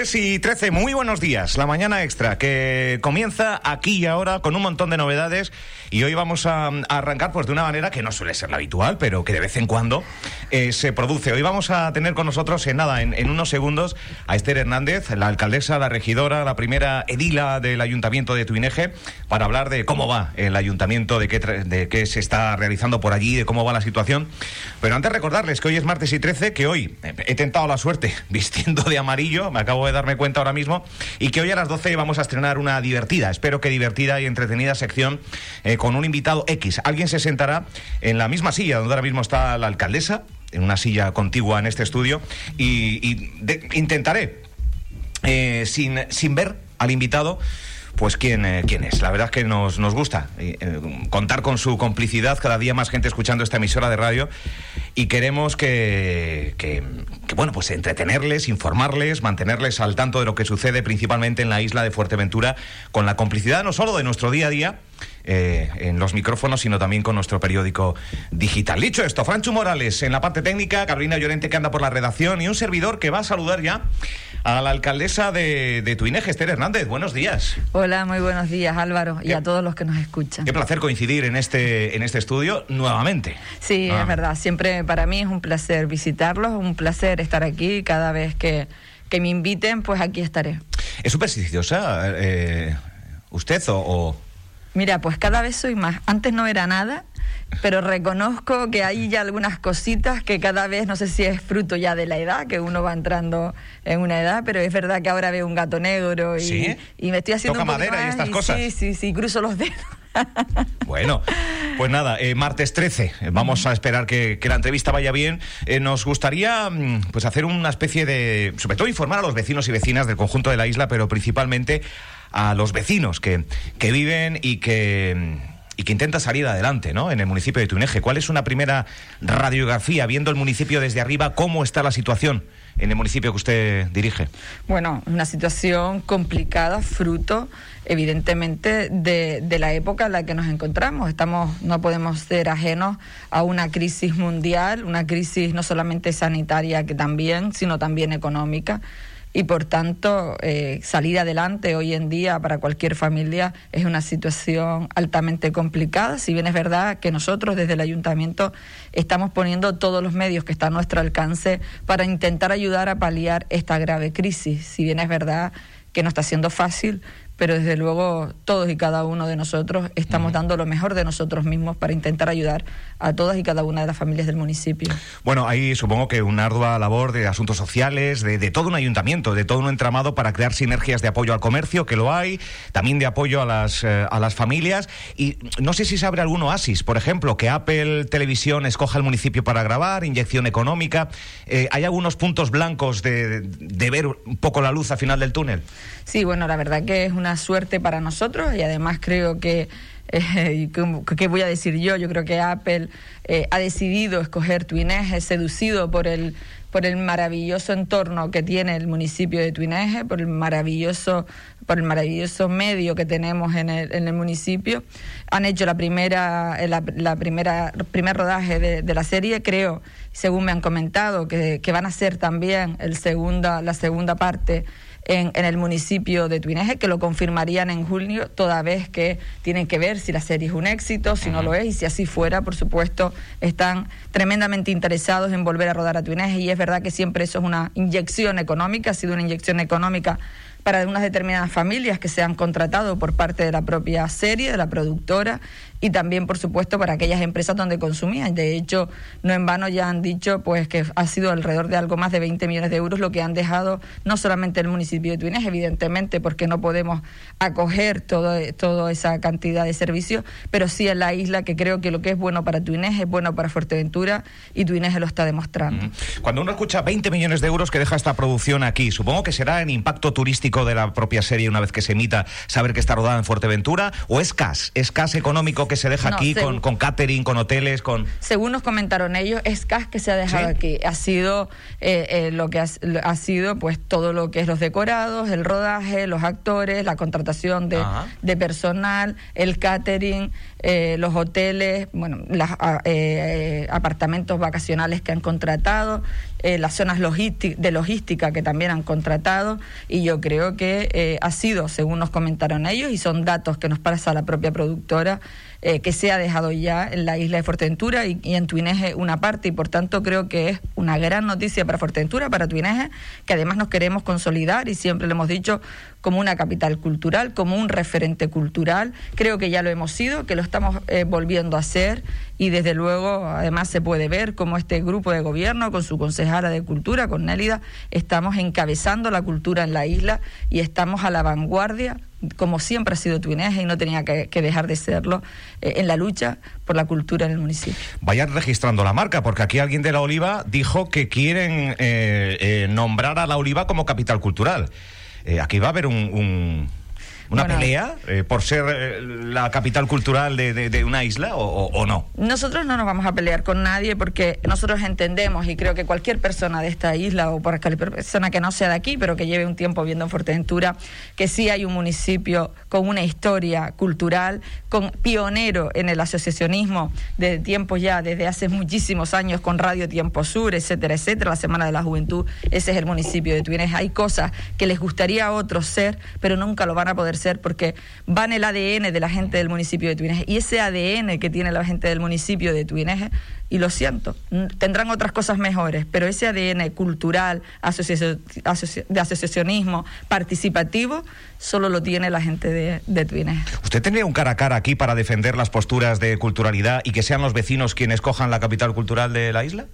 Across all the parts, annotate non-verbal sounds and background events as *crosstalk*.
Y 13, muy buenos días. La mañana extra que comienza aquí y ahora con un montón de novedades y hoy vamos a, arrancar pues de una manera que no suele ser la habitual, pero que de vez en cuando eh, se produce. Hoy vamos a tener con nosotros en nada, en, unos segundos, a Esther Hernández, la alcaldesa, la regidora, la primera edila del Ayuntamiento de Tuineje, para hablar de cómo va el Ayuntamiento, de qué, de qué se está realizando por allí, de cómo va la situación. Pero antes recordarles que hoy es martes y 13, que hoy he tentado la suerte *laughs* vistiendo de amarillo me acabo de darme cuenta ahora mismo, y que hoy a las 12 vamos a estrenar una divertida, espero que divertida y entretenida sección eh, con un invitado X. Alguien se sentará en la misma silla donde ahora mismo está la alcaldesa, en una silla contigua en este estudio, y, intentaré, eh, sin, sin ver al invitado, pues quién, eh, quién es. La verdad es que nos, nos gusta eh, contar con su complicidad, cada día más gente escuchando esta emisora de radio y queremos que, que, bueno, pues entretenerles, informarles, mantenerles al tanto de lo que sucede principalmente en la isla de Fuerteventura, con la complicidad no solo de nuestro día a día, eh, en los micrófonos, sino también con nuestro periódico digital. Dicho esto, Franchu Morales en la parte técnica, Carolina Llorente que anda por la redacción y un servidor que va a saludar ya a la alcaldesa de, de Tuineje, Esther Hernández. Buenos días. Hola, muy buenos días Álvaro y a todos los que nos escuchan. Qué placer coincidir en este, en este estudio nuevamente. Sí, es ah. verdad, siempre para mí es un placer visitarlos, un placer estar aquí cada vez que, que me inviten, pues aquí estaré. ¿Es supersticiosa eh, usted o Mira, pues cada vez soy más. Antes no era nada, pero reconozco que hay ya algunas cositas que cada vez, no sé si es fruto ya de la edad, que uno va entrando en una edad, pero es verdad que ahora veo un gato negro y, y me estoy haciendo... Toca madera y estas cosas. Sí, sí, sí, cruzo los dedos. *laughs* Bueno, pues nada, eh, martes 13, vamos a esperar que, la entrevista vaya bien. Eh, nos gustaría mm, pues hacer una especie de, sobre todo informar a los vecinos y vecinas del conjunto de la isla, pero principalmente a los vecinos que, que viven y que y que intenta salir adelante ¿no? en el municipio de Tuneje. ¿Cuál es una primera radiografía, viendo el municipio desde arriba, cómo está la situación en el municipio que usted dirige? Bueno, una situación complicada, fruto evidentemente de, de, la época en la que nos encontramos. Estamos, no podemos ser ajenos a una crisis mundial, una crisis no solamente sanitaria que también, sino también económica y por tanto eh, salir adelante hoy en día para cualquier familia es una situación altamente complicada, si bien es verdad que nosotros desde el ayuntamiento estamos poniendo todos los medios que están a nuestro alcance para intentar ayudar a paliar esta grave crisis, si bien es verdad que no está siendo fácil, pero desde luego todos y cada uno de nosotros estamos dando lo mejor de nosotros mismos para intentar ayudar a todas y cada una de las familias del municipio. Bueno, hay supongo que una ardua labor de asuntos sociales, de, todo un ayuntamiento, de todo un entramado para crear sinergias de apoyo al comercio, que lo hay, también de apoyo a las, eh, a las familias. Y no sé si se abre algún oasis, por ejemplo, que Apple Televisión escoja el municipio para grabar, inyección económica. Eh, ¿Hay algunos puntos blancos de, de ver un poco la luz al final del túnel? Sí, bueno, la verdad que es una suerte para nosotros y además creo que, eh, ¿qué voy a decir yo? Yo creo que Apple eh, ha decidido escoger Twineje, seducido por el por el maravilloso entorno que tiene el municipio de Tuineje, por el maravilloso, por el maravilloso medio que tenemos en el, en el municipio. Han hecho la primera, la, primera, primer rodaje de, la serie, creo, según me han comentado, que, que van a ser también el segunda, la segunda parte en, el municipio de Tuineje, que lo confirmarían en junio, toda vez que tienen que ver si la serie es un éxito, si no lo es, y si así fuera, por supuesto, están tremendamente interesados en volver a rodar a Tuineje, y es verdad que siempre eso es una inyección económica, ha sido una inyección económica para unas determinadas familias que se han contratado por parte de la propia serie, de la productora, y también, por supuesto, para aquellas empresas donde consumían. De hecho, no en vano ya han dicho pues que ha sido alrededor de algo más de 20 millones de euros lo que han dejado no solamente el municipio de Tuines, evidentemente, porque no podemos acoger todo, toda esa cantidad de servicios, pero sí en la isla, que creo que lo que es bueno para Tuines es bueno para Fuerteventura y Tuines lo está demostrando. Cuando uno escucha 20 millones de euros que deja esta producción aquí, supongo que será en impacto turístico de la propia serie una vez que se emita, saber que está rodada en Fuerteventura? ¿O es CAS? ¿Es CAS económico que se deja aquí con, con, catering, con hoteles, con...? Según nos comentaron ellos, es CAS que se ha dejado aquí. Ha sido eh, eh, lo que ha, sido pues todo lo que es los decorados, el rodaje, los actores, la contratación de, de personal, el catering, eh, los hoteles, bueno, los apartamentos vacacionales que han contratado, las zonas de logística que también han contratado y yo creo que ha sido, según nos comentaron ellos, y son datos que nos pasa la propia productora, eh, que se ha dejado ya en la isla de Fuerteventura y, en Tuineje una parte y por tanto creo que es una gran noticia para Fuerteventura, para Tuineje, que además nos queremos consolidar y siempre lo hemos dicho como una capital cultural, como un referente cultural. Creo que ya lo hemos sido, que lo estamos eh, volviendo a hacer y desde luego además se puede ver como este grupo de gobierno con su concejala de cultura, con Nélida, estamos encabezando la cultura en la isla y estamos a la vanguardia como siempre ha sido Tuineje y no tenía que, dejar de serlo, eh, en la lucha por la cultura en el municipio. Vayan registrando la marca, porque aquí alguien de La Oliva dijo que quieren eh, nombrar a La Oliva como capital cultural. aquí va a haber un ¿Una pelea eh, por ser eh, la capital cultural de, una isla o, no? Nosotros no nos vamos a pelear con nadie porque nosotros entendemos y creo que cualquier persona de esta isla o cualquier persona que no sea de aquí, pero que lleve un tiempo viendo en Fuerteventura, que sí hay un municipio con una historia cultural, con pionero en el asociacionismo de tiempos ya, desde hace muchísimos años con Radio Tiempo Sur, etcétera, etcétera, la Semana de la Juventud, ese es el municipio de Tuines. Hay cosas que les gustaría a otros ser, pero nunca lo van a poder porque van el ADN de la gente del municipio de Tuineje y ese ADN que tiene la gente del municipio de Tuineje, y lo siento, tendrán otras cosas mejores, pero ese ADN cultural, de asociacionismo, participativo, solo lo tiene la gente de, de ¿Usted tendría un cara a cara aquí para defender las posturas de culturalidad y que sean los vecinos quienes cojan la capital cultural de la isla?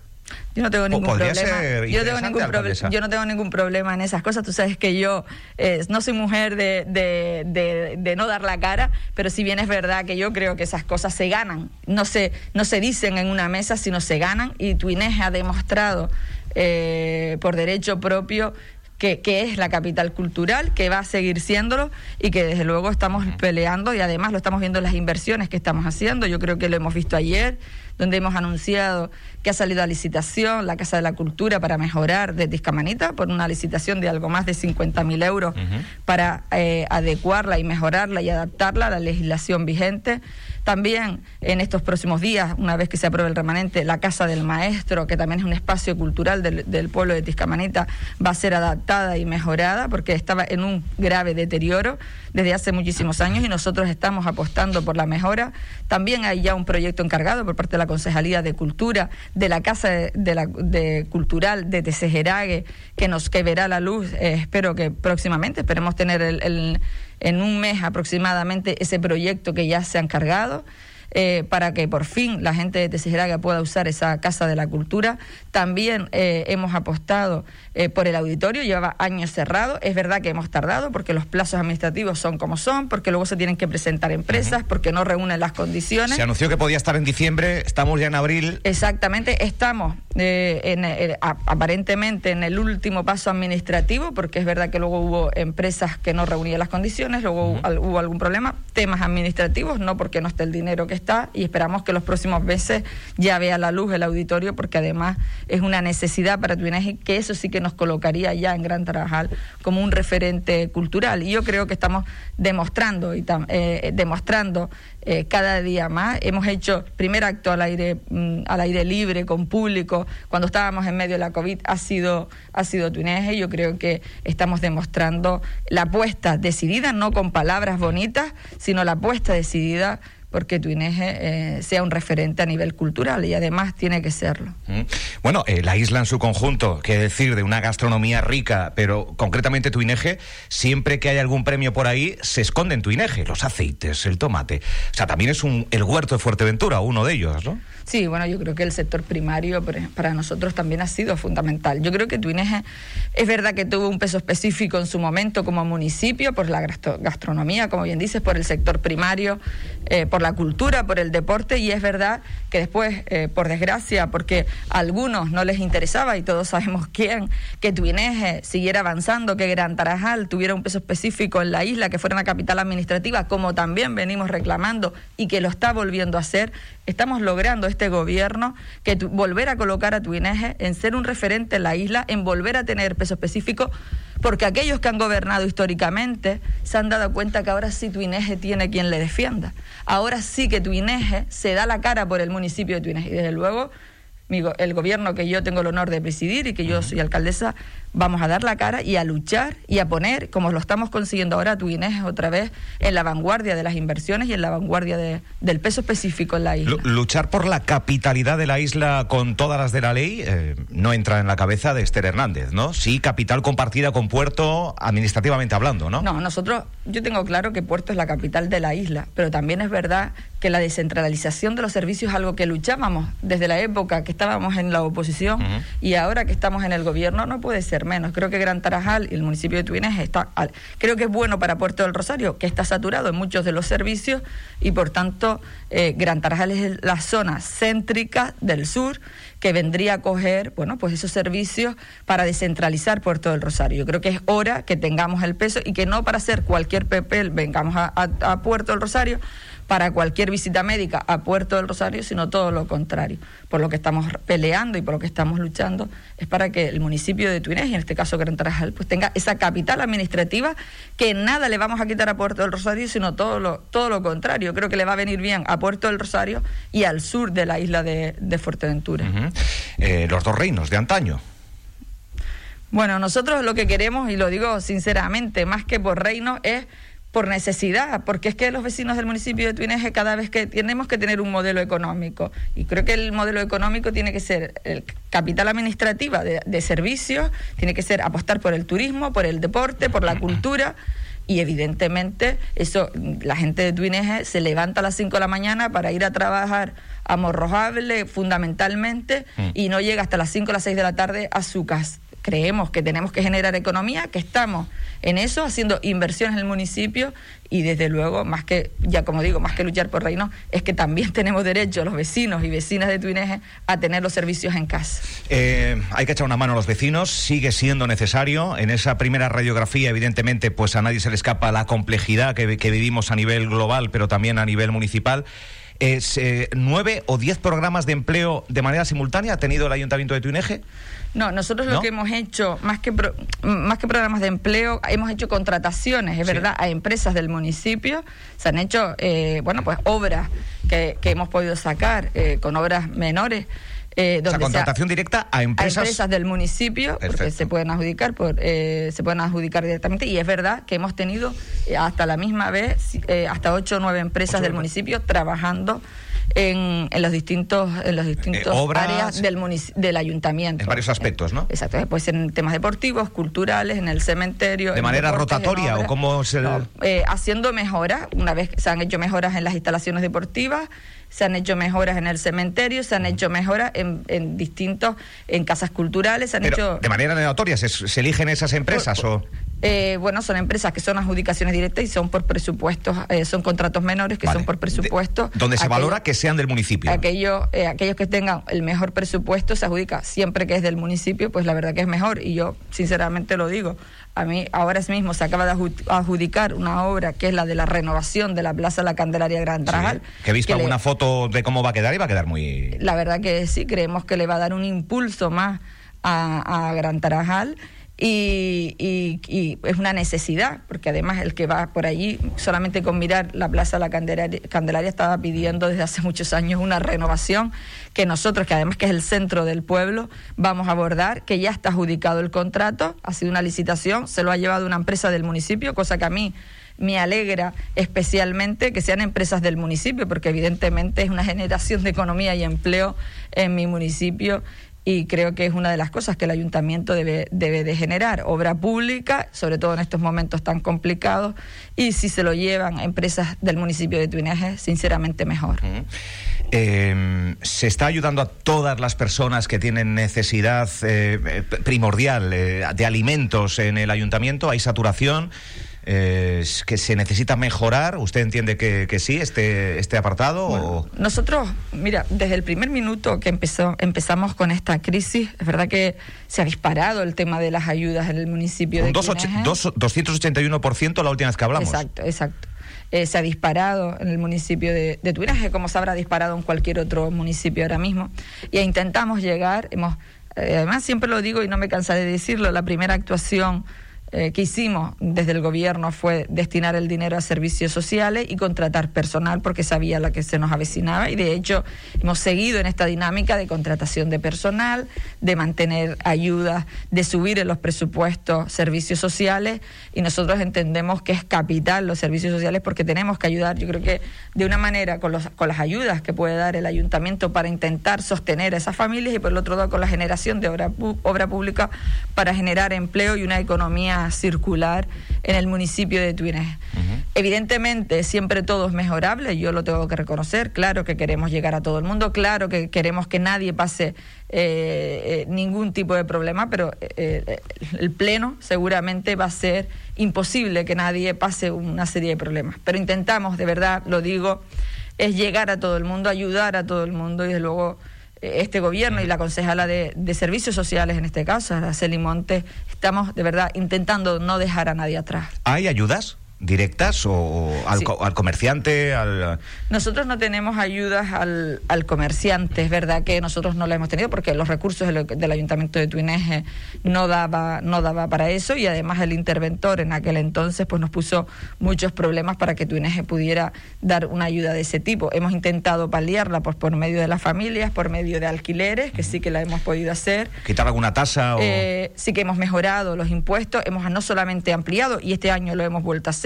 Yo no tengo ningún problema. Yo, tengo ningún yo no tengo ningún problema en esas cosas. Tú sabes que yo eh, no soy mujer de, de, no dar la cara, pero si bien es verdad que yo creo que esas cosas se ganan. No se, no se dicen en una mesa, sino se ganan. Y tu Inés ha demostrado eh, por derecho propio que, que, es la capital cultural, que va a seguir siéndolo y que desde luego estamos peleando y además lo estamos viendo en las inversiones que estamos haciendo. Yo creo que lo hemos visto ayer donde hemos anunciado que ha salido a licitación la Casa de la Cultura para mejorar de Tiscamanita por una licitación de algo más de 50 mil euros para eh, adecuarla y mejorarla y adaptarla a la legislación vigente. También en estos próximos días, una vez que se apruebe el remanente, la Casa del Maestro, que también es un espacio cultural del, pueblo de Tiscamanita, va a ser adaptada y mejorada porque estaba en un grave deterioro desde hace muchísimos años y nosotros estamos apostando por la mejora. También hay ya un proyecto encargado por parte de la Concejalía de Cultura, de la Casa de, la, de Cultural de Tesejerague, que nos que verá la luz, eh, espero que próximamente, esperemos tener el, en un mes aproximadamente ese proyecto que ya se ha encargado. Eh, para que por fin la gente de Tesejeraga pueda usar esa Casa de la Cultura. También eh, hemos apostado eh, por el auditorio, llevaba años cerrado. Es verdad que hemos tardado porque los plazos administrativos son como son, porque luego se tienen que presentar empresas, porque no reúnen las condiciones. Se anunció que podía estar en diciembre, estamos ya en abril. Exactamente, estamos en, aparentemente en el último paso administrativo, porque es verdad que luego hubo empresas que no reunían las condiciones, luego hubo algún problema, temas administrativos, no porque no esté el dinero que está y esperamos que los próximos meses ya vea la luz el auditorio porque además es una necesidad para Tuineje que eso sí que nos colocaría ya en Gran Tarajal como un referente cultural. Y yo creo que estamos demostrando y eh, demostrando eh, cada día más. Hemos hecho primer acto al aire mm, al aire libre con público. Cuando estábamos en medio de la covid ha sido ha sido Tuineje yo creo que estamos demostrando la apuesta decidida no con palabras bonitas sino la apuesta decidida porque Tuineje eh, sea un referente a nivel cultural y además tiene que serlo. Mm. Bueno, eh, la isla en su conjunto, que decir, de una gastronomía rica, pero concretamente Tuineje, siempre que hay algún premio por ahí, se esconde en Tuineje, los aceites, el tomate. O sea, también es un, el huerto de Fuerteventura, uno de ellos, ¿no? Sí, bueno, yo creo que el sector primario para nosotros también ha sido fundamental. Yo creo que Tuineje es verdad que tuvo un peso específico en su momento como municipio por la gastronomía, como bien dices, por el sector primario, eh, por la la cultura, por el deporte, y es verdad que después, eh, por desgracia, porque a algunos no les interesaba, y todos sabemos *laughs* quién, que Tuineje siguiera avanzando, que Gran Tarajal tuviera un peso específico en la isla, que fuera una capital administrativa, como también venimos reclamando y que lo está volviendo a hacer, estamos logrando este gobierno que volver a colocar a Tuineje en ser un referente en la isla, en volver a tener peso específico, porque aquellos que han gobernado históricamente se han dado cuenta que ahora sí Tuineje tiene quien le defienda. Ahora sí que Tuineje se da la cara por el municipio de Tuineje. Y desde luego el gobierno que yo tengo el honor de presidir y que yo soy alcaldesa, vamos a dar la cara y a luchar y a poner, como lo estamos consiguiendo ahora, tu Inés otra vez en la vanguardia de las inversiones y en la vanguardia del peso específico en la isla. luchar por la capitalidad de la isla con todas las de la ley eh, no entra en la cabeza de Esther Hernández, ¿no? Sí, capital compartida con Puerto, administrativamente hablando, ¿no? No, nosotros, yo tengo claro que Puerto es la capital de la isla, pero también es verdad que la descentralización de los servicios es algo que luchábamos desde la época que estábamos en la oposición y ahora que estamos en el gobierno no puede ser menos. Creo que Gran Tarajal y el municipio de Tuines está, creo que es bueno para Puerto del Rosario, que está saturado en muchos de los servicios y por tanto eh, Gran Tarajal es la zona céntrica del sur que vendría a coger, bueno, pues esos servicios para descentralizar Puerto del Rosario. Yo creo que es hora que tengamos el peso y que no para hacer cualquier papel vengamos a Puerto del Rosario para cualquier visita médica a Puerto del Rosario, sino todo lo contrario. Por lo que estamos peleando y por lo que estamos luchando es para que el municipio de Tuinés, y en este caso Gran Tarajal, pues tenga esa capital administrativa que nada le vamos a quitar a Puerto del Rosario, sino todo lo, todo lo contrario. Creo que le va a venir bien a Puerto del Rosario y al sur de la isla de, Fuerteventura. Eh, los dos reinos de antaño. Bueno, nosotros lo que queremos, y lo digo sinceramente, más que por reino, es por necesidad, porque es que los vecinos del municipio de Tuineje cada vez que tenemos que tener un modelo económico y creo que el modelo económico tiene que ser el capital administrativa de, servicios, tiene que ser apostar por el turismo, por el deporte, por la cultura y evidentemente eso la gente de Tuineje se levanta a las 5 de la mañana para ir a trabajar a Morrojable fundamentalmente mm. y no llega hasta las 5 o las 6 de la tarde a su casa creemos que tenemos que generar economía, que estamos en eso, haciendo inversiones en el municipio y desde luego, más que, ya como digo, más que luchar por reino, es que también *laughs* tenemos derecho los vecinos y vecinas de Tuineje a tener los servicios en casa. Eh, hay que echar una mano a los vecinos, sigue siendo necesario. En esa primera radiografía, evidentemente, pues a nadie se le escapa la complejidad que, que vivimos a nivel global, pero también a nivel municipal es, eh, nueve o diez programas de empleo de manera simultánea ha tenido el Ayuntamiento de Tuineje? No, nosotros lo que hemos hecho, más que, más que programas de empleo, hemos hecho contrataciones, es verdad, a empresas del municipio. Se han hecho, eh, bueno, pues obras que, que hemos podido sacar eh, con obras menores eh, donde contratación directa a empresas. A empresas del municipio, porque se pueden adjudicar, por, eh, se pueden adjudicar directamente. Y es verdad que hemos tenido eh, hasta la misma vez, eh, hasta ocho o nueve empresas del municipio trabajando en, en, los distintos en los distintos áreas del del ayuntamiento. En varios aspectos no exacto. Pues en temas deportivos culturales en el cementerio de manera rotatoria o cómo se haciendo mejoras una vez se han hecho mejoras en las instalaciones deportivas se han hecho mejoras en el cementerio, se han hecho mejoras en, en distintos, en casas culturales, se han hecho... ¿De manera aleatoria se, eligen esas empresas o...? Eh, bueno, son empresas que son adjudicaciones directas y son por presupuestos, eh, son contratos menores que son por presupuesto. donde se valora que sean del municipio. Aquellos, eh, aquellos que tengan el mejor presupuesto se adjudica siempre que es del municipio, pues la verdad que es mejor. Y yo sinceramente lo digo. A mí ahora mismo se acaba de adjudicar una obra que es la de la renovación de la Plaza La Candelaria Gran Trajal. que he visto alguna foto de cómo va a quedar y va a quedar muy... La verdad que sí, creemos que le va a dar un impulso más a, a Gran Tarajal y, es una necesidad, porque además el que va por allí, solamente con mirar la Plaza La Candelaria, estaba pidiendo desde hace muchos años una renovación que nosotros, que además que es el centro del pueblo, vamos a abordar, que ya está adjudicado el contrato, ha sido una licitación, se lo ha llevado una empresa del municipio, cosa que a mí me alegra especialmente que sean empresas del municipio, porque evidentemente es una generación de economía y empleo en mi municipio y creo que es una de las cosas que el ayuntamiento debe, debe de generar, obra pública, sobre todo en estos momentos tan complicados, y si se lo llevan a empresas del municipio de Tuineje, sinceramente mejor. Em, ¿Se está ayudando a todas las personas que tienen necesidad eh, primordial eh, de alimentos en el ayuntamiento? ¿Hay saturación? Eh, que se necesita mejorar. ¿Usted entiende que, que sí, este, este apartado? o... Nosotros, mira, desde el primer minuto que empezó, empezamos con esta crisis, es verdad que se ha disparado el tema de las ayudas en el municipio Un de dos, dos- 281% la última vez que hablamos. Exacto, exacto. Eh, se ha disparado en el municipio de, de Tuinaje, como se habrá disparado en cualquier otro municipio ahora mismo. Y intentamos llegar, hemos, eh, además siempre lo digo y no me cansaré de decirlo, la primera actuación eh, que hicimos desde el gobierno fue destinar el dinero a servicios sociales y contratar personal porque sabía la que se nos avecinaba. Y de hecho hemos seguido en esta dinámica de contratación de personal, de mantener ayudas, de subir en los presupuestos servicios sociales. Y nosotros entendemos que es capital los servicios sociales porque tenemos que ayudar, yo creo que de una manera con, los, con las ayudas que puede dar el ayuntamiento para intentar sostener a esas familias y por el otro lado con la generación de obra, obra pública para generar empleo y una economía circular en el municipio de Túnez. Evidentemente, siempre todo es mejorable, yo lo tengo que reconocer, claro que queremos llegar a todo el mundo, claro que queremos que nadie pase eh, eh, ningún tipo de problema, pero eh, el Pleno seguramente va a ser imposible que nadie pase una serie de problemas. Pero intentamos, de verdad, lo digo, es llegar a todo el mundo, ayudar a todo el mundo y desde luego este gobierno y la concejala de, de servicios sociales, en este caso, Araceli Montes, estamos de verdad intentando no dejar a nadie atrás. ¿Hay ayudas directas o, al, Sí. co- al comerciante? Al... Nosotros no tenemos ayudas al, al comerciante, es verdad que nosotros no la hemos tenido porque los recursos del, del Ayuntamiento de Tuineje no daba, no daba para eso y además el interventor en aquel entonces pues nos puso muchos problemas para que Tuineje pudiera dar una ayuda de ese tipo. Hemos intentado paliarla pues, por medio de las familias, por medio de alquileres, que sí que la hemos podido hacer. ¿Quitar alguna tasa? O... Eh, sí que hemos mejorado los impuestos, hemos no solamente ampliado, y este año lo hemos vuelto a hacer,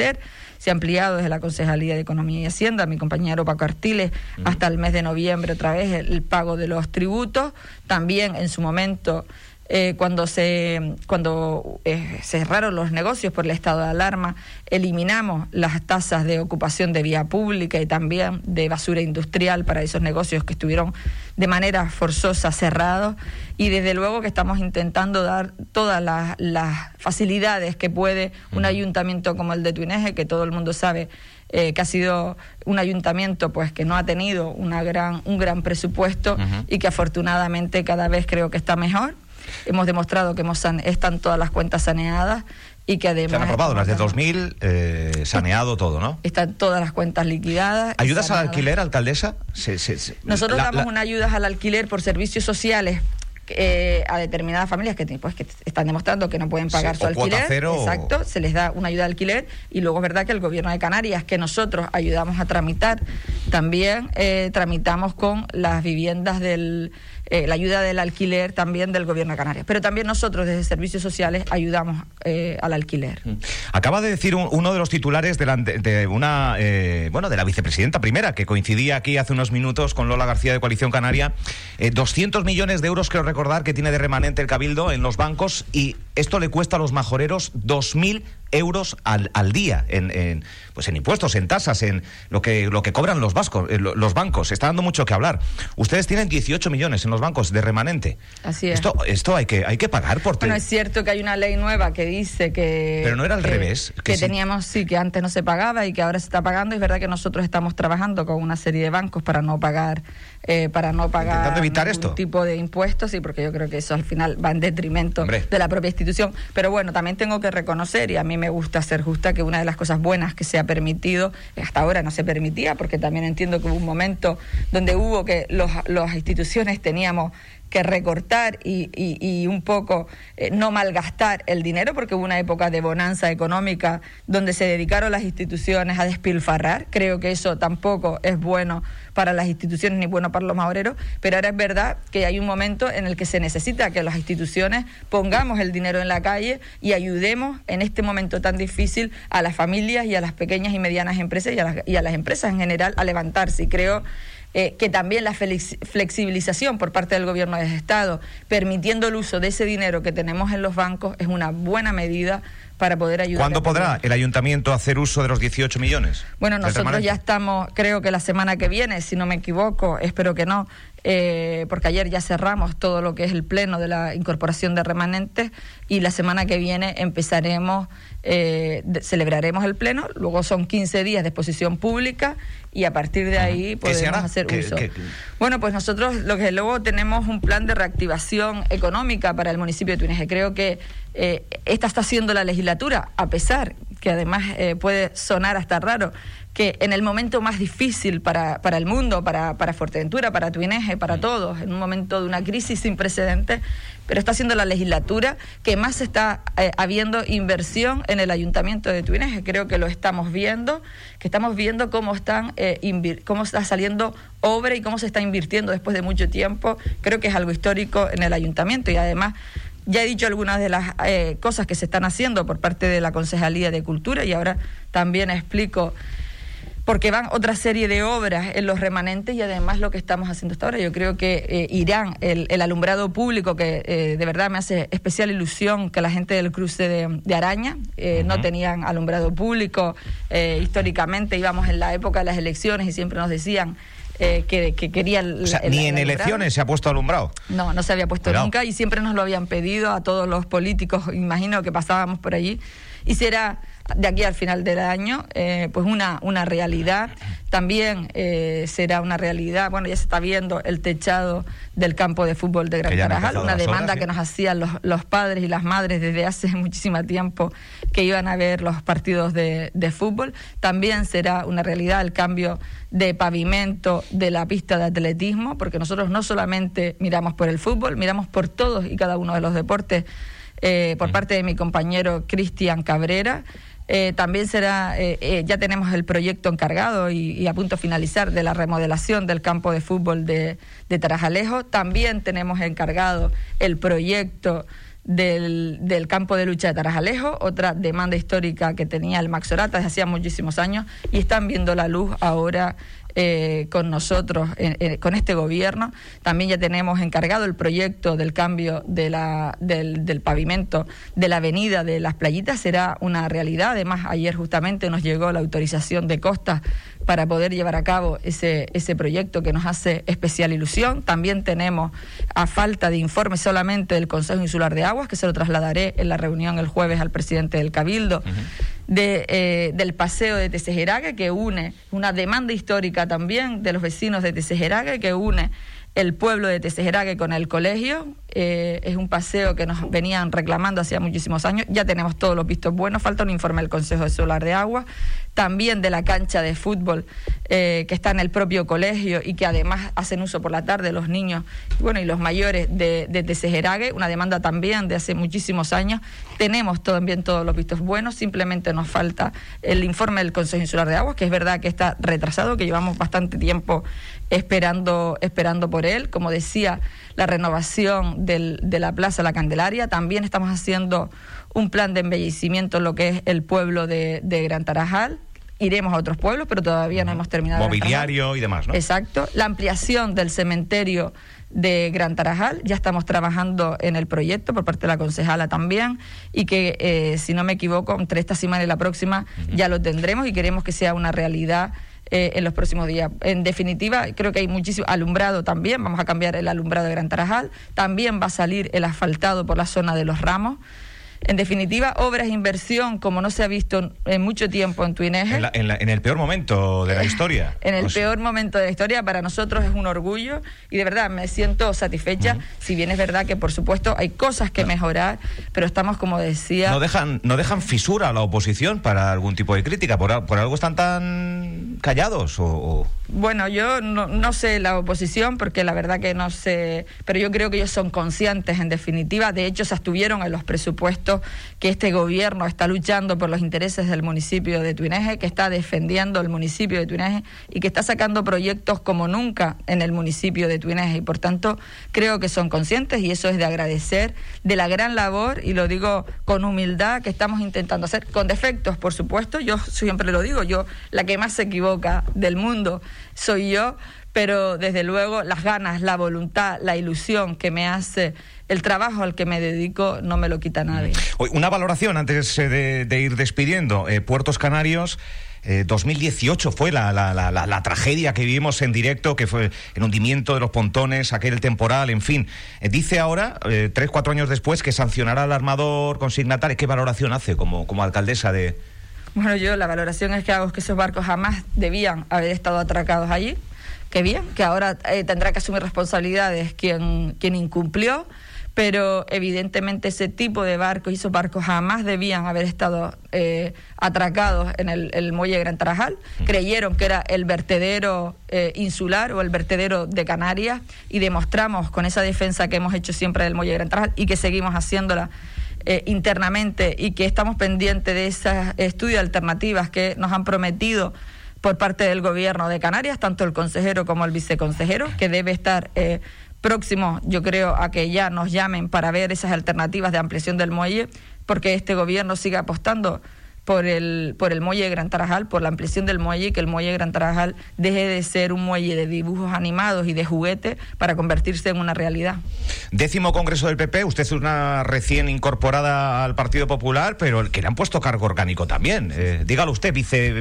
se ha ampliado desde la Concejalía de Economía y Hacienda, mi compañero Paco Artiles, hasta el mes de noviembre otra vez el, el pago de los tributos, también en su momento... eh, cuando se cuando eh, cerraron los negocios por el estado de alarma, eliminamos las tasas de ocupación de vía pública y también de basura industrial para esos negocios que estuvieron de manera forzosa cerrados. Y desde luego que estamos intentando dar todas las, las facilidades que puede un ayuntamiento como el de Tuineje, que todo el mundo sabe eh, que ha sido un ayuntamiento pues que no ha tenido una gran, un gran presupuesto y que afortunadamente cada vez creo que está mejor. Hemos demostrado que hemos san- están todas las cuentas saneadas y que además... Se han aprobado las de estamos- 2000, eh, saneado todo, ¿no? Están todas las cuentas liquidadas. ¿Ayudas al alquiler, alcaldesa? Se- se- se- Nosotros la- damos la- una ayuda al alquiler por servicios sociales eh, a determinadas familias que, pues, que están demostrando que no pueden pagar Sí, su alquiler. cero o- Exacto, se les da una ayuda de alquiler y luego es verdad que el gobierno de Canarias, que nosotros ayudamos a tramitar, también eh, tramitamos con las viviendas del eh, la ayuda del alquiler también del gobierno de Canarias. Pero también nosotros desde servicios sociales ayudamos eh, al alquiler. Acaba de decir un- uno de los titulares de, la- una eh, bueno de la vicepresidenta primera que coincidía aquí hace unos minutos con Lola García de Coalición Canaria eh, 200 millones de euros creo recordar que tiene de remanente el cabildo en los bancos y esto le cuesta a los majoreros 2.000 euros al, al día en, en, pues en impuestos, en tasas, en lo que lo que cobran los vascos, eh, lo- los bancos. Está dando mucho que hablar. Ustedes tienen 18 millones en los bancos de remanente. Así es. Esto esto hay que hay que pagar por Bueno, es cierto que hay una ley nueva que dice que... Pero no era al que- revés, que Que, sí. teníamos, sí, que antes no se pagaba y que ahora se está pagando. Es verdad que nosotros estamos trabajando con una serie de bancos para no pagar, eh, para no pagar Intentando evitar esto. tipo de impuestos, sí, porque yo creo que eso al final va en detrimento Hombre. de la propia Pero bueno, también tengo que reconocer, y a mí me gusta ser justa, que una de las cosas buenas que se ha permitido, hasta ahora no se permitía, porque también entiendo que hubo un momento donde hubo que los, las instituciones teníamos que recortar y, y- un poco eh, no malgastar el dinero, porque hubo una época de bonanza económica donde se dedicaron las instituciones a despilfarrar. Creo que eso tampoco es bueno para las instituciones ni bueno para los maoreros, pero ahora es verdad que hay un momento en el que se necesita que las instituciones pongamos el dinero en la calle y ayudemos en este momento tan difícil a las familias y a las pequeñas y medianas empresas y a las, y a las empresas en general a levantarse. Y creo eh, que también la flexibilización por parte del gobierno del Estado, permitiendo el uso de ese dinero que tenemos en los bancos, es una buena medida para poder ayudar. ¿Cuándo podrá el ayuntamiento hacer uso de los 18 millones? Bueno, nosotros ya estamos, creo que la semana que viene, si no me equivoco, espero que no, eh, porque ayer ya cerramos todo lo que es el pleno de la incorporación de remanentes y la semana que viene empezaremos, eh, celebraremos el pleno, luego son 15 días de exposición pública y a partir de ahí podemos hacer uso. Bueno, pues nosotros lo que luego tenemos un plan de reactivación económica para el municipio de Túnez. Creo que eh, esta está siendo la legislatura, a pesar que además puede sonar hasta raro, que en el momento más difícil para, para el mundo, para, para Fuerteventura, para Tuineje, para todos, en un momento de una crisis sin precedentes, pero está siendo la legislatura que más está eh, habiendo inversión en el ayuntamiento de Tuineje. Creo que lo estamos viendo, que estamos viendo cómo, están, eh, cómo está saliendo obra y cómo se está invirtiendo después de mucho tiempo. Creo que es algo histórico en el ayuntamiento y además ya he dicho algunas de las eh, cosas que se están haciendo por parte de la Concejalía de Cultura y ahora también explico porque van otra serie de obras en los remanentes y además lo que estamos haciendo hasta ahora. Yo creo que eh, Irán, el, alumbrado público, que eh, de verdad me hace especial ilusión que la gente del cruce de, Araña eh, no tenían alumbrado público. históricamente íbamos en la época de las elecciones y siempre nos decían que, que, querían... O sea, ni en elecciones se ha puesto alumbrado. No, no se había puesto nunca y siempre nos lo habían pedido a todos los políticos, imagino que pasábamos por allí. Y será de aquí al final del año, eh, pues una, una realidad. También eh, será una realidad, bueno, ya se está viendo el techado del campo de fútbol de Gran Tarajal, una demanda que nos hacían los, los, padres y las madres desde hace *laughs* muchísimo tiempo que iban a ver los partidos de, de fútbol. También será una realidad el cambio de pavimento de la pista de atletismo, porque nosotros no solamente miramos por el fútbol, miramos por todos y cada uno de los deportes. Eh, por parte de mi compañero Cristian Cabrera, eh, también será, eh, eh, ya tenemos el proyecto encargado y, a punto de finalizar de la remodelación del campo de fútbol de, de Tarajalejo. También tenemos encargado el proyecto del, del, campo de lucha de Tarajalejo, otra demanda histórica que tenía el Maxorata desde hacía muchísimos años y están viendo la luz ahora eh, con nosotros, con este gobierno. También ya tenemos encargado el proyecto del cambio de la, del, del, pavimento de la avenida de las playitas. Será una realidad. Además, ayer justamente nos llegó la autorización de costas para poder llevar a cabo ese, ese proyecto que nos hace especial ilusión. También tenemos, a falta de informe solamente del Consejo Insular de Aguas, que se lo trasladaré en la reunión el jueves al presidente del Cabildo, de, eh, del paseo de Tesejerague, que une una demanda histórica también de los vecinos de Tesejerague, que une el pueblo de Tesejerague con el colegio. Eh, es un paseo que nos venían reclamando hacía muchísimos años. Ya tenemos todos los vistos buenos. Falta un informe del Consejo de Solar de Agua. También de la cancha de fútbol eh, que está en el propio colegio y que además hacen uso por la tarde los niños bueno, y los mayores de, de Una demanda también de hace muchísimos años. Tenemos también todos los vistos buenos. Simplemente nos falta el informe del Consejo Insular de Aguas, que es verdad que está retrasado, que llevamos bastante tiempo esperando, esperando por él. Como decía, la renovación del, de la Plaza La Candelaria. También estamos haciendo un plan de embellecimiento en lo que es el pueblo de, de Gran Tarajal. Iremos a otros pueblos, pero todavía no hemos terminado. Mobiliario y demás, ¿no? Exacto. La ampliación del cementerio de Gran Tarajal. Ya estamos trabajando en el proyecto por parte de la concejala también y que, eh, si no me equivoco, entre esta semana y la próxima ya lo tendremos y queremos que sea una realidad eh, en los próximos días. En definitiva, creo que hay muchísimo alumbrado también, vamos a cambiar el alumbrado de Gran Tarajal, también va a salir el asfaltado por la zona de los ramos. En definitiva, obras de inversión como no se ha visto en mucho tiempo en Tuineje. En, el peor momento de la historia. *laughs* en el peor momento de la historia, para nosotros es un orgullo. Y de verdad me siento satisfecha, si bien es verdad que por supuesto hay cosas que mejorar, pero estamos, como decía... ¿No dejan, no dejan fisura a la oposición para algún tipo de crítica? ¿Por, por algo están tan callados o... Bueno, yo no, no, sé la oposición porque la verdad que no sé, pero yo creo que ellos son conscientes en definitiva, de hecho se abstuvieron en los presupuestos que este gobierno está luchando por los intereses del municipio de Tuineje, que está defendiendo el municipio de Tuineje y que está sacando proyectos como nunca en el municipio de Tuineje. Y por tanto creo que son conscientes y eso es de agradecer de la gran labor y lo digo con humildad que estamos intentando hacer, con defectos por supuesto, yo siempre lo digo, yo la que más se equivoca del mundo soy yo, pero desde luego las ganas, la voluntad, la ilusión que me hace el trabajo al que me dedico no me lo quita nadie. Una valoración antes eh, de, ir despidiendo. Eh, Puertos Canarios 2018 fue la, la, la, la, tragedia que vivimos en directo, que fue el hundimiento de los pontones, aquel temporal, en fin. dice ahora, tres, cuatro años después, que sancionará al armador consignatario. ¿Qué valoración hace como, como alcaldesa de, bueno, yo la valoración es que hago que esos barcos jamás debían haber estado atracados allí, que bien, que ahora eh, tendrá que asumir responsabilidades quien, quien incumplió, pero evidentemente ese tipo de barcos y esos barcos jamás debían haber estado eh, atracados en el, muelle Gran Tarajal. Creyeron que era el vertedero eh, insular o el vertedero de Canarias y demostramos con esa defensa que hemos hecho siempre del muelle Gran Tarajal y que seguimos haciéndola eh, internamente y que estamos pendientes de esas estudios alternativas que nos han prometido por parte del gobierno de Canarias, tanto el consejero como el viceconsejero, que debe estar eh, próximo, yo creo, a que ya nos llamen para ver esas alternativas de ampliación del muelle, porque este gobierno sigue apostando por el, por el muelle de Gran Tarajal, por la ampliación del muelle y que el muelle de Gran Tarajal deje de ser un muelle de dibujos animados y de juguete para convertirse en una realidad. Décimo Congreso del PP, usted es una recién incorporada al Partido Popular, pero que le han puesto cargo orgánico también. Eh, dígalo usted, vice...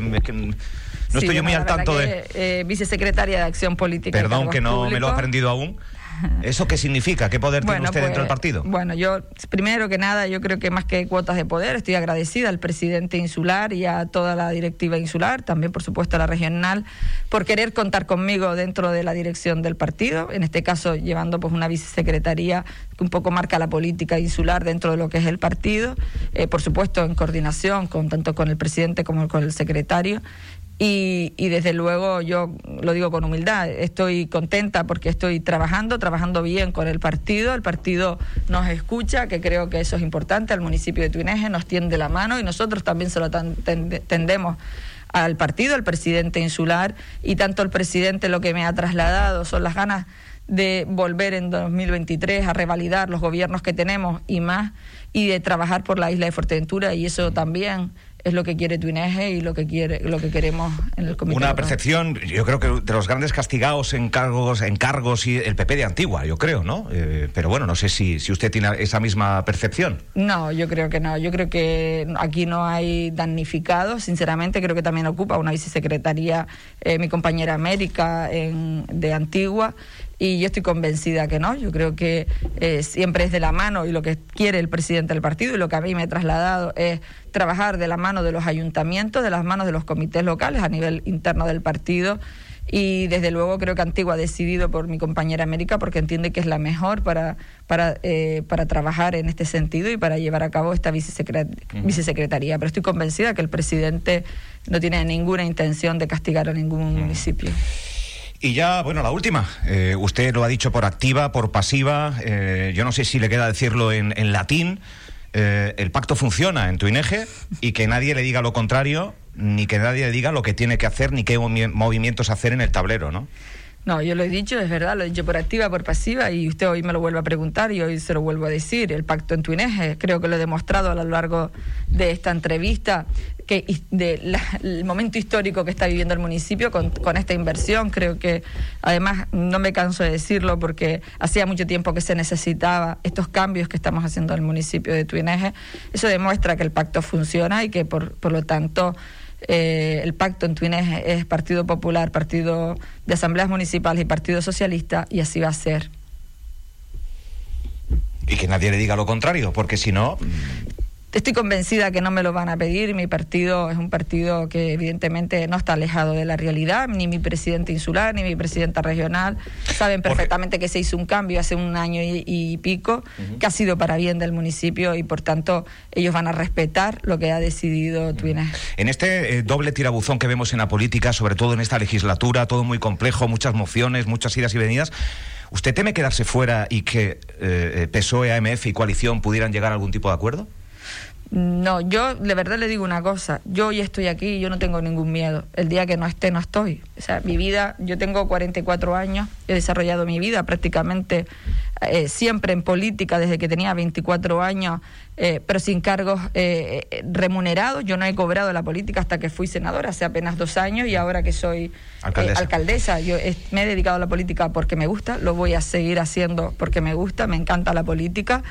No estoy yo muy al tanto de... Eh, vicesecretaria de Acción Política. Perdón que no me lo he aprendido aún. ¿Eso qué significa? ¿Qué poder tiene usted dentro del pues, partido? Bueno, yo, primero que nada, yo creo que más que cuotas de poder, estoy agradecida al presidente insular y a toda la directiva insular, también por supuesto a la regional, por querer contar conmigo dentro de la dirección del partido, en este caso llevando pues una vicesecretaría que un poco marca la política insular dentro de lo que es el partido, eh, por supuesto en coordinación con tanto con el presidente como con el secretario y, y, desde luego yo lo digo con humildad, estoy contenta porque estoy trabajando, trabajando bien con el partido, el partido nos escucha, que creo que eso es importante, al municipio de Tuineje nos tiende la mano y nosotros también se lo tendemos al partido, al presidente insular. Y tanto el presidente lo que me ha trasladado son las ganas de volver en 2023 a revalidar los gobiernos que tenemos y más y de trabajar por la isla de Fuerteventura y eso también es lo que quiere Tuineje y lo que quiere lo que queremos en el comité. Una percepción, yo creo que de los grandes castigados en cargos, en cargos y el PP de Antigua, yo creo, ¿no? Eh, pero bueno, no sé si, si usted tiene esa misma percepción. No, yo creo que no. Yo creo que aquí no hay damnificados. Sinceramente, creo que también ocupa una vicesecretaría eh, mi compañera América en, de Antigua y yo estoy convencida que no. Yo creo que eh, siempre es de la mano y lo que quiere el presidente del partido y lo que a mí me ha trasladado es trabajar de la mano de los ayuntamientos, de las manos de los comités locales a nivel interno del partido. Y desde luego creo que Antigua ha decidido por mi compañera América porque entiende que es la mejor para, para, eh, para trabajar en este sentido y para llevar a cabo esta vicesecretaría. Pero estoy convencida que el presidente no tiene ninguna intención de castigar a ningún municipio. Y ya, bueno, la última. Eh, usted lo ha dicho por activa, por pasiva. Eh, yo no sé si le queda decirlo en, latín. Eh, el pacto funciona en Tuineje y que nadie le diga lo contrario, ni que nadie le diga lo que tiene que hacer, ni qué movimientos hacer en el tablero, ¿no? No, yo lo he dicho, es verdad, lo he dicho por activa, por pasiva, y usted hoy me lo vuelve a preguntar y hoy se lo vuelvo a decir. El pacto en Tuineje, creo que lo he demostrado a lo largo de esta entrevista, que del momento histórico que está viviendo el municipio con, con, esta inversión. Creo que, además, no me canso de decirlo porque hacía mucho tiempo que se necesitaba estos cambios que estamos haciendo en el municipio de Tuineje. Eso demuestra que el pacto funciona y que, por, por lo tanto, eh, el pacto en Tuineje es Partido Popular, Partido de Asambleas Municipales y Partido Socialista, y así va a ser. Y que nadie le diga lo contrario, porque si no, Estoy convencida que no me lo van a pedir. Mi partido es un partido que evidentemente no está alejado de la realidad. Ni mi presidente insular, ni mi presidenta regional saben perfectamente que se hizo un cambio hace un año y, pico, que ha sido para bien del municipio y por tanto ellos van a respetar lo que ha decidido Twine. En este eh, doble tirabuzón que vemos en la política, sobre todo en esta legislatura, todo muy complejo, muchas mociones, muchas idas y venidas. ¿Usted teme quedarse fuera y que eh, PSOE, AMF y coalición pudieran llegar a algún tipo de acuerdo? No, yo de verdad le digo una cosa, yo hoy estoy aquí y yo no tengo ningún miedo. El día que no esté, no estoy. O sea, mi vida, yo tengo 44 años, he desarrollado mi vida prácticamente eh, siempre en política desde que tenía 24 años, eh, pero sin cargos eh, remunerados. Yo no he cobrado la política hasta que fui senadora, hace apenas dos años, y ahora que soy alcaldesa, alcaldesa yo me he dedicado a la política porque me gusta, lo voy a seguir haciendo porque me gusta, me encanta la política.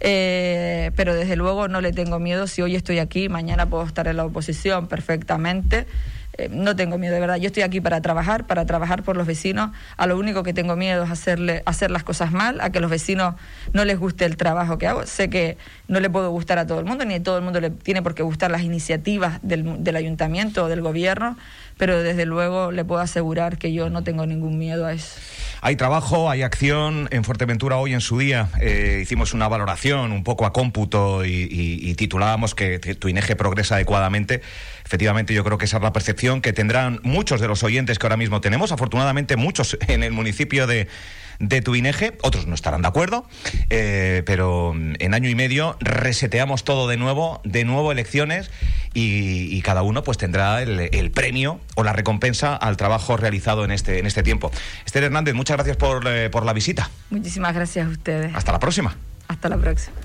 Eh, pero desde luego no le tengo miedo. Si hoy estoy aquí, mañana puedo estar en la oposición perfectamente. Eh, no tengo miedo, de verdad. Yo estoy aquí para trabajar, para trabajar por los vecinos. A lo único que tengo miedo es hacerle, hacer las cosas mal, a que los vecinos no les guste el trabajo que hago. Sé que no le puedo gustar a todo el mundo, ni a todo el mundo le tiene por qué gustar las iniciativas del, del ayuntamiento o del gobierno, pero desde luego le puedo asegurar que yo no tengo ningún miedo a eso. Hay trabajo, hay acción. En Fuerteventura hoy en su día eh, hicimos una valoración un poco a cómputo y, titulábamos que tu INEGE progresa adecuadamente. Efectivamente, yo creo que esa es la percepción que tendrán muchos de los oyentes que ahora mismo tenemos. Afortunadamente, muchos en el municipio de, de Tuineje, otros no estarán de acuerdo, eh, pero en año y medio reseteamos todo de nuevo, de nuevo elecciones y, y cada uno pues tendrá el, el, premio o la recompensa al trabajo realizado en este, en este tiempo. Esther Hernández, muchas gracias por, eh, por la visita. Muchísimas gracias a ustedes. Hasta la próxima. Hasta la próxima.